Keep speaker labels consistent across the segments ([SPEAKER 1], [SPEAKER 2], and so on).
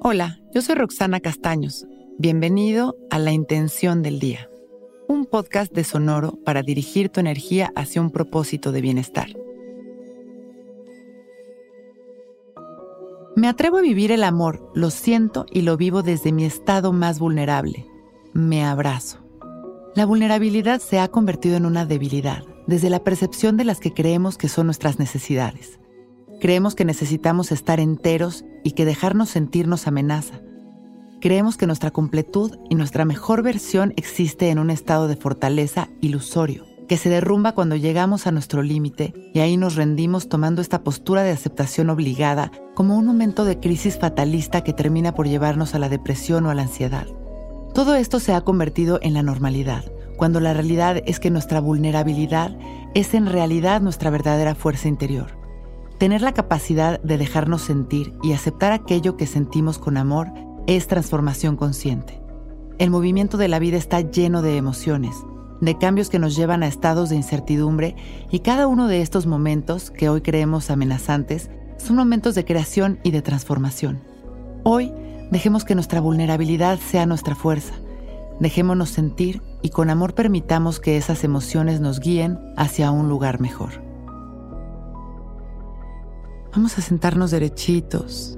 [SPEAKER 1] Hola, yo soy Roxana Castaños. Bienvenido a La Intención del Día, un podcast de Sonoro para dirigir tu energía hacia un propósito de bienestar. Me atrevo a vivir el amor, lo siento y lo vivo desde mi estado más vulnerable. Me abrazo. La vulnerabilidad se ha convertido en una debilidad, desde la percepción de las que creemos que son nuestras necesidades. Creemos que necesitamos estar enteros y que dejarnos sentirnos amenaza. Creemos que nuestra completud y nuestra mejor versión existe en un estado de fortaleza ilusorio, que se derrumba cuando llegamos a nuestro límite y ahí nos rendimos tomando esta postura de aceptación obligada como un momento de crisis fatalista que termina por llevarnos a la depresión o a la ansiedad. Todo esto se ha convertido en la normalidad, cuando la realidad es que nuestra vulnerabilidad es en realidad nuestra verdadera fuerza interior. Tener la capacidad de dejarnos sentir y aceptar aquello que sentimos con amor es transformación consciente. El movimiento de la vida está lleno de emociones, de cambios que nos llevan a estados de incertidumbre y cada uno de estos momentos que hoy creemos amenazantes son momentos de creación y de transformación. Hoy dejemos que nuestra vulnerabilidad sea nuestra fuerza. Dejémonos sentir y con amor permitamos que esas emociones nos guíen hacia un lugar mejor. Vamos a sentarnos derechitos.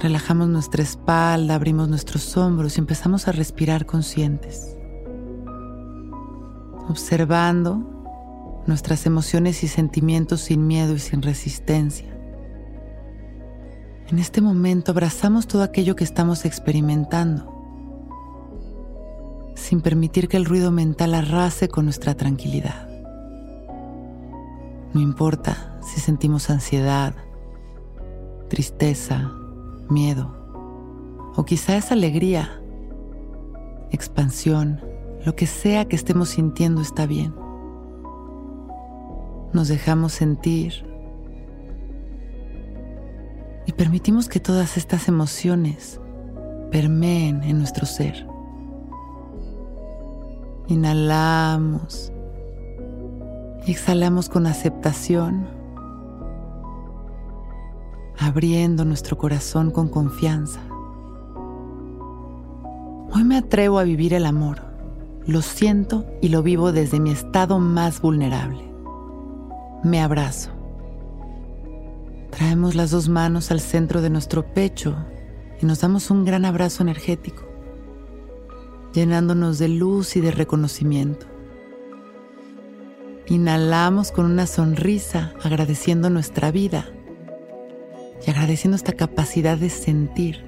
[SPEAKER 1] Relajamos nuestra espalda, abrimos nuestros hombros y empezamos a respirar conscientes. Observando nuestras emociones y sentimientos sin miedo y sin resistencia. En este momento abrazamos todo aquello que estamos experimentando, sin permitir que el ruido mental arrase con nuestra tranquilidad. No importa si sentimos ansiedad, tristeza, miedo, o quizá es alegría, expansión, lo que sea que estemos sintiendo está bien. Nos dejamos sentir y permitimos que todas estas emociones permeen en nuestro ser. Inhalamos exhalamos con aceptación abriendo nuestro corazón con confianza. Hoy me atrevo a vivir el amor. Lo siento y lo vivo desde mi estado más vulnerable. Me abrazo. Traemos las dos manos al centro de nuestro pecho y nos damos un gran abrazo energético, llenándonos de luz y de reconocimiento. Inhalamos con una sonrisa agradeciendo nuestra vida y agradeciendo esta capacidad de sentir.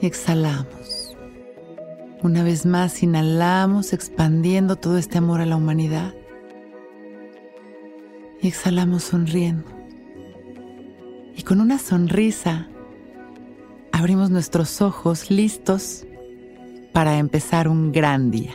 [SPEAKER 1] Y exhalamos. Una vez más, inhalamos expandiendo todo este amor a la humanidad. Y exhalamos sonriendo. Y con una sonrisa abrimos nuestros ojos listos para empezar un gran día.